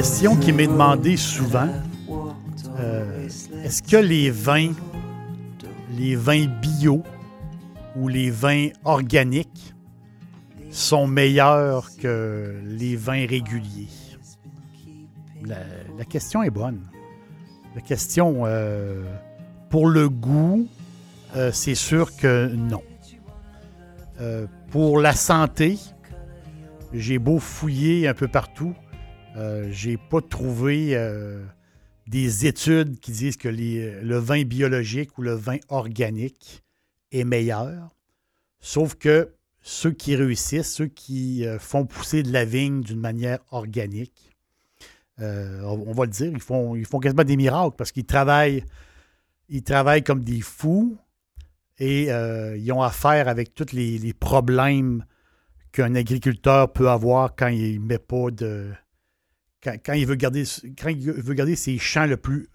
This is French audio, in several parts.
Question qui m'est demandée souvent euh, est-ce que les vins, les vins bio ou les vins organiques sont meilleurs que les vins réguliers? La, question est bonne. La question, euh, pour le goût, euh, c'est sûr que non. pour la santé, j'ai beau fouiller un peu partout, euh, j'ai pas trouvé euh, des études qui disent que le vin biologique ou le vin organique est meilleur. Sauf que ceux qui réussissent, ceux qui euh, font pousser de la vigne d'une manière organique, on va le dire, ils font, ils font quasiment des miracles parce qu'ils travaillent, ils travaillent comme des fous et ils ont affaire avec tous les, les problèmes qu'un agriculteur peut avoir quand il ne met pas de, quand, il veut garder, quand il veut garder ses champs le plus,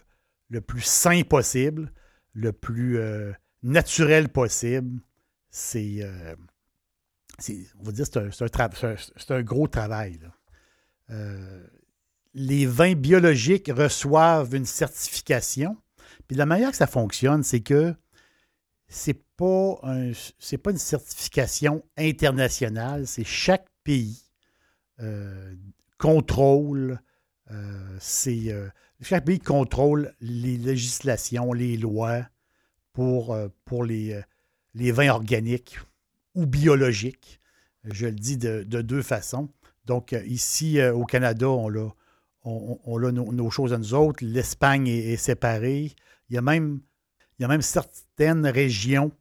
le plus sain possible, le plus euh, naturel possible, c'est, euh, dire, c'est un, un, gros travail. Euh, les vins biologiques reçoivent une certification. Puis la manière que ça fonctionne, c'est que c'est pas c'est pas une certification internationale, c'est chaque pays contrôle, euh, euh, chaque pays contrôle les législations, les lois pour, euh, pour les, les vins organiques ou biologiques. Je le dis de, deux façons. Donc, ici, au Canada, on a, on, nos, choses à nous autres. L'Espagne est, séparée. Il y, a même, il y a même certaines régions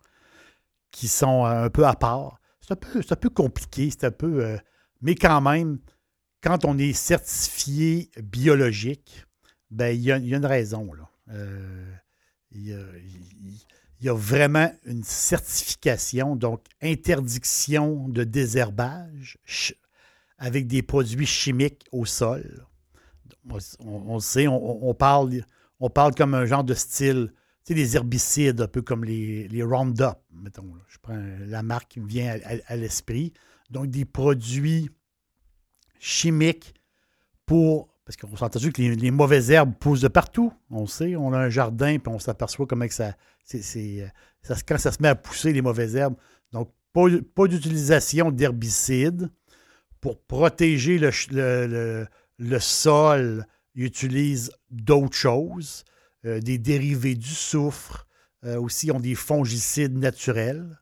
qui sont un peu à part. C'est un peu, un peu compliqué, c'est un peu. mais quand même, quand on est certifié biologique, ben, il, y a, une raison. Là. Euh, il, y a, vraiment une certification, donc interdiction de désherbage avec des produits chimiques au sol. On, sait, on, parle, on parle comme un genre de style, tu sais, des herbicides, un peu comme les, les Roundup, mettons. Je prends la marque qui me vient à l'esprit. Donc, des produits chimiques pour. Parce qu'on s'est entendu que les, mauvaises herbes poussent de partout. On sait, on a un jardin, puis on s'aperçoit comment que ça, ça, Quand ça se met à pousser, les mauvaises herbes. Donc, pas, d'utilisation d'herbicides pour protéger le, sol. Ils utilisent d'autres choses, euh, des dérivés du soufre. Euh, aussi, ont des fongicides naturels.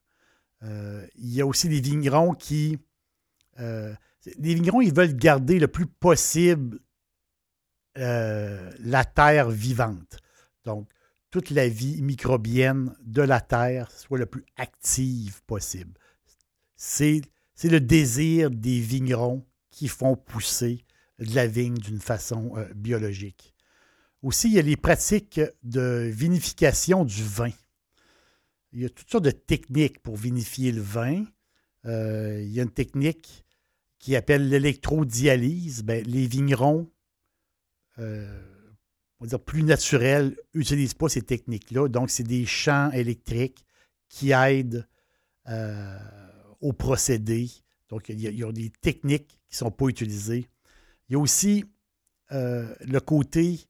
Euh, il y a aussi des vignerons qui les vignerons, ils veulent garder le plus possible euh, la terre vivante. Donc, toute la vie microbienne de la terre soit le plus active possible. C'est, le désir des vignerons qui font pousser la vigne d'une façon euh, biologique. Aussi, il y a les pratiques de vinification du vin. Il y a toutes sortes de techniques pour vinifier le vin. Euh, il y a une technique qui appelle l'électrodialyse, ben, les vignerons, euh, on va dire plus naturels, n'utilisent pas ces techniques-là. Donc, c'est des champs électriques qui aident euh, au procédé. Donc, il y, a, des techniques qui ne sont pas utilisées. Il y a aussi euh, le côté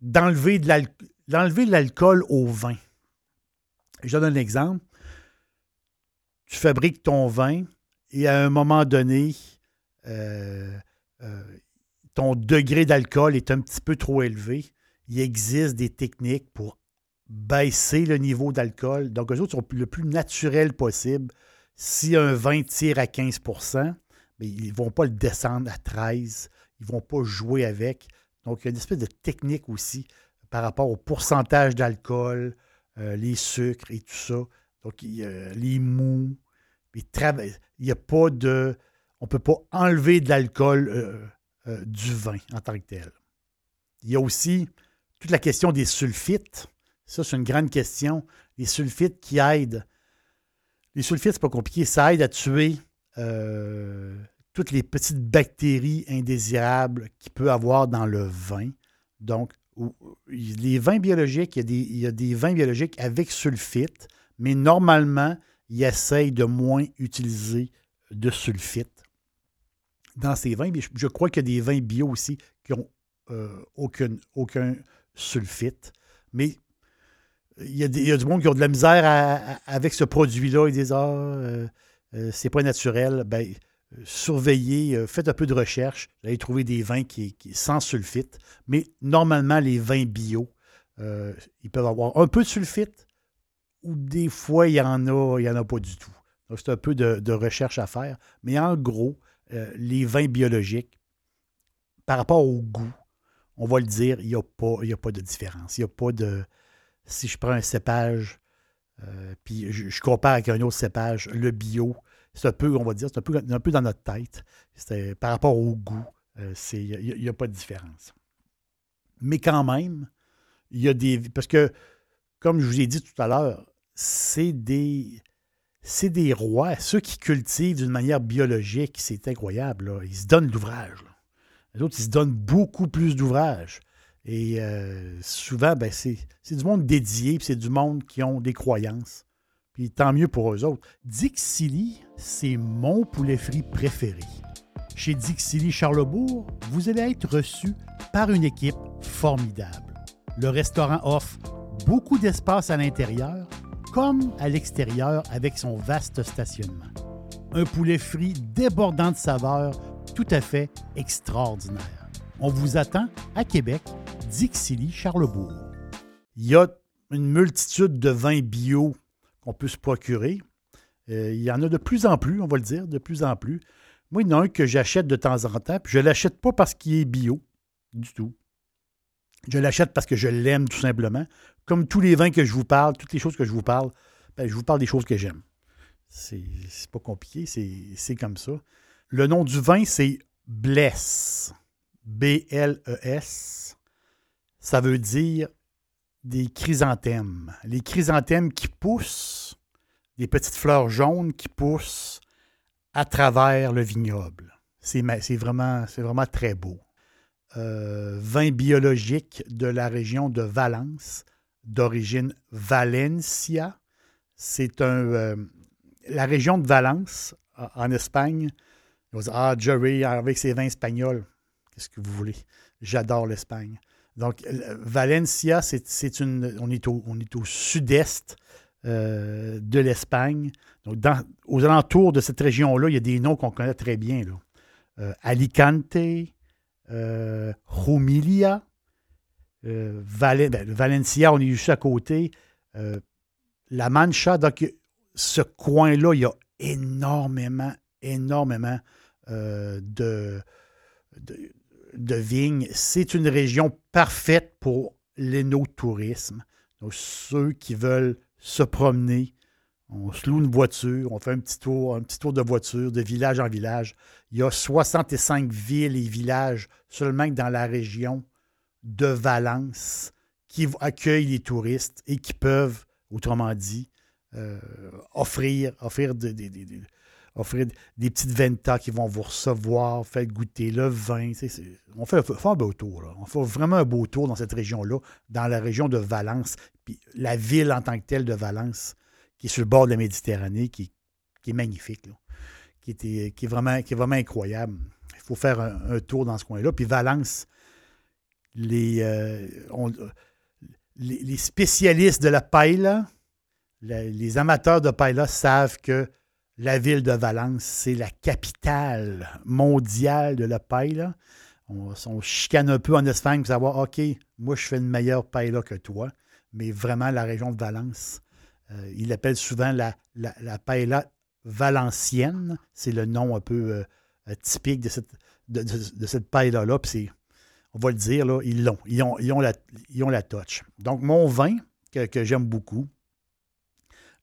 d'enlever de l'alcool au vin. Je donne un exemple. Tu fabriques ton vin, et à un moment donné, euh, euh, ton degré d'alcool est un petit peu trop élevé, il existe des techniques pour baisser le niveau d'alcool. Donc, eux autres sont le plus naturel possible. Si un vin tire à 15 mais ils ne vont pas le descendre à 13 Ils ne vont pas jouer avec. Donc, il y a une espèce de technique aussi par rapport au pourcentage d'alcool, euh, les sucres et tout ça. Donc, les mous. Il n'y a pas de. On ne peut pas enlever de l'alcool euh, euh, du vin en tant que tel. Il y a aussi toute la question des sulfites. Ça, c'est une grande question. Les sulfites qui aident. Les sulfites, c'est pas compliqué. Ça aide à tuer toutes les petites bactéries indésirables qu'il peut avoir dans le vin. Donc, les vins biologiques, il y, a des, vins biologiques avec sulfite, mais normalement, ils essayent de moins utiliser de sulfite dans ces vins. je crois qu'il y a des vins bio aussi qui n'ont euh, aucun, sulfite. Mais il y, a du monde qui ont de la misère avec ce produit-là. Ils disent Ah, euh, euh, c'est pas naturel. Ben, surveillez, faites un peu de recherche. Vous allez trouver des vins qui, sans sulfite. Mais normalement, les vins bio, ils peuvent avoir un peu de sulfite ou des fois, il n'y en, a, il y en a pas du tout. Donc, c'est un peu de, recherche à faire. Mais en gros, euh, les vins biologiques, par rapport au goût, on va le dire, il n'y a, pas, a pas de différence. Il n'y a pas de. Si je prends un cépage, puis je, je, compare avec un autre cépage, le bio, c'est un peu, on va dire, c'est un peu, un peu dans notre tête. Par rapport au goût, euh, il n'y a, pas de différence. Mais quand même, il y a des. Parce que, comme je vous ai dit tout à l'heure, c'est des. Rois, ceux qui cultivent d'une manière biologique, c'est incroyable. Ils se donnent l'ouvrage. Les autres, ils se donnent beaucoup plus d'ouvrage. Et euh, souvent, ben, c'est du monde dédié, c'est du monde qui ont des croyances tant mieux pour eux autres. Dixili, c'est mon poulet frit préféré. Chez Dixili Charlebourg, vous allez être reçu par une équipe formidable. Le restaurant offre beaucoup d'espace à l'intérieur comme à l'extérieur avec son vaste stationnement. Un poulet frit débordant de saveurs tout à fait extraordinaire. On vous attend à Québec, Dixilly, Charlebourg. Il y a une multitude de vins bio qu'on peut se procurer. Euh, il y en a de plus en plus, on va le dire, de plus en plus. Moi, il y en a un que j'achète de temps en temps, puis je ne l'achète pas parce qu'il est bio, du tout. Je l'achète parce que je l'aime tout simplement. Comme tous les vins que je vous parle, toutes les choses que je vous parle, ben, je vous parle des choses que j'aime. C'est pas compliqué, c'est comme ça. Le nom du vin, c'est Bless. B-L-E-S. Ça veut dire des chrysanthèmes. Les chrysanthèmes qui poussent, des petites fleurs jaunes qui poussent à travers le vignoble. C'est vraiment, vraiment très beau. Euh, vin biologique de la région de Valence, d'origine Valencia. C'est un. Euh, la région de Valence, en Espagne, Ah, Jerry, avec ses vins espagnols. Qu'est-ce que vous voulez? J'adore l'Espagne. Donc, Valencia, c'est une. On est au, on est au sud-est euh, de l'Espagne. Donc, aux alentours de cette région-là, il y a des noms qu'on connaît très bien. Euh, Alicante, euh, Humilia, euh, ben, Valencia, on est juste à côté. La Mancha, donc ce coin-là, il y a énormément, énormément de, de de vignes, c'est une région parfaite pour l'énotourisme. Donc, ceux qui veulent se promener, on se loue une voiture, on fait un petit tour, un petit tour de voiture de village en village. Il y a 65 villes et villages seulement dans la région de Valence qui accueillent les touristes et qui peuvent, autrement dit, euh, offrir, offrir des, offrir des petites ventas qui vont vous recevoir, faire goûter le vin. On fait, un beau tour. On fait vraiment un beau tour dans cette région-là, dans la région de Valence. Puis la ville en tant que telle de Valence, qui est sur le bord de la Méditerranée, qui, est magnifique, qui, était, qui, est vraiment, incroyable. Il faut faire un, tour dans ce coin-là. Puis Valence, les, euh, spécialistes de la paella, les amateurs de paella savent que la ville de Valence, c'est la capitale mondiale de la paille. on, chicane un peu en Espagne pour savoir, OK, moi, je fais une meilleure paella que toi, mais vraiment, la région de Valence, euh, il l'appelle souvent la, la, paella valencienne. C'est le nom un peu euh, typique de cette, paella-là. On va le dire, ils l'ont. Ils ont, la, la touch. Donc, mon vin, que, que j'aime beaucoup,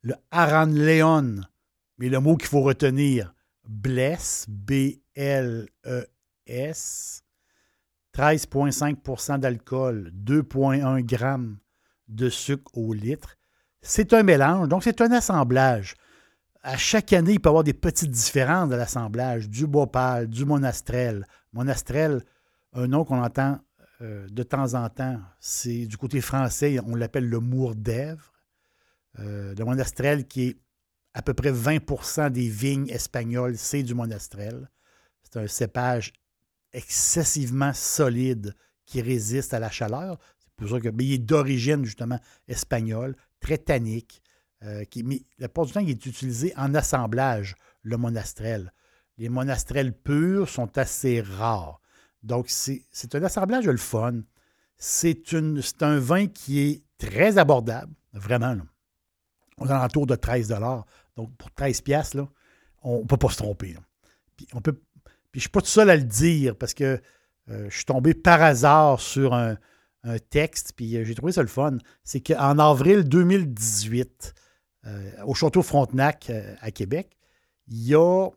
le Aran Leon, mais le mot qu'il faut retenir, Bless, B-L-E-S, 13,5% d'alcool, 2,1 g de sucre au litre. C'est un mélange, donc c'est un assemblage. À chaque année, il peut y avoir des petites différences de l'assemblage, du Bhopal, du Monastrel. Monastrel, un nom qu'on entend euh, de temps en temps, c'est du côté français, on l'appelle le mour d'Èvre. Euh, le Monastrel, qui est à peu près 20% des vignes espagnoles, c'est du Monastrel. C'est un cépage excessivement solide qui résiste à la chaleur. C'est pour ça que, mais il est d'origine justement espagnole, très tannique. Euh, mais la plupart du temps, il est utilisé en assemblage, le monastrel. Les monastrels purs sont assez rares. Donc, c'est un assemblage le fun. C'est un vin qui est très abordable, vraiment. On est alentour de 13 Donc, pour 13 piastres, on ne peut pas se tromper. Puis, je ne suis pas tout seul à le dire parce que euh, je suis tombé par hasard sur un, texte, puis euh, j'ai trouvé ça le fun. C'est qu'en avril 2018, euh, au Château Frontenac à Québec, il y a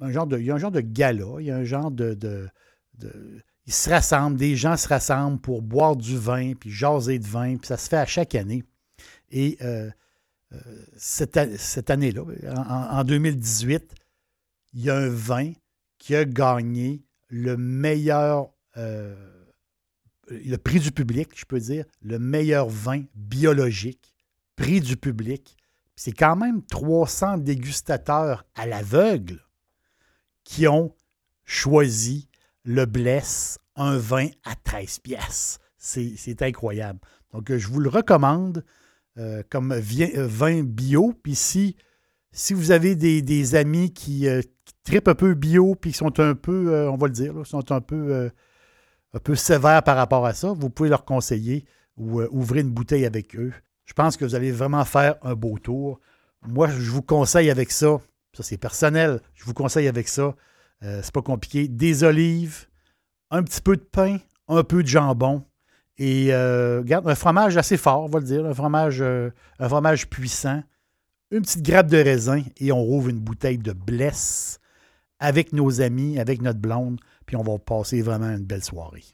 un genre de, il y a un genre de gala, il y a un genre de, Ils se rassemblent, des gens se rassemblent pour boire du vin, puis jaser de vin, puis ça se fait à chaque année. Et cette, année-là, en 2018, il y a un vin qui a gagné le meilleur, euh, le prix du public, je peux dire, le meilleur vin biologique, prix du public. C'est quand même 300 dégustateurs à l'aveugle qui ont choisi le Bless, un vin à 13 pièces. C'est incroyable. Donc, je vous le recommande euh, comme vin bio. Puis si, vous avez des, amis qui, euh, tripent un peu bio, puis qui sont un peu, euh, on va le dire, sont un peu, euh, un peu sévères par rapport à ça, vous pouvez leur conseiller ou euh, ouvrir une bouteille avec eux. Je pense que vous allez vraiment faire un beau tour. Moi, je vous conseille avec ça, ça c'est personnel, je vous conseille avec ça, c'est pas compliqué, des olives, un petit peu de pain, un peu de jambon, et regarde, un fromage assez fort, on va le dire, un fromage, un fromage puissant, une petite grappe de raisin et on rouvre une bouteille de blesse avec nos amis, avec notre blonde, puis on va passer vraiment une belle soirée.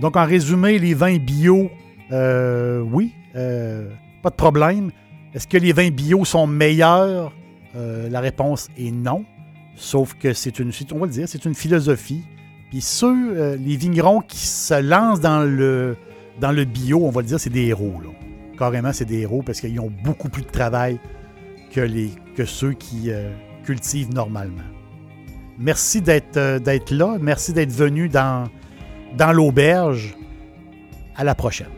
Donc, en résumé, les vins bio, euh, oui, euh, pas de problème. Est-ce que les vins bio sont meilleurs? Euh, la réponse est non. Sauf que c'est une, philosophie. Puis ceux, les vignerons qui se lancent dans le, dans bio, on va le dire, c'est des héros. Carrément, c'est des héros parce qu'ils ont beaucoup plus de travail que, les, que ceux qui euh, cultivent normalement. Merci d'être euh, là. Merci d'être venu dans, dans l'auberge. À la prochaine.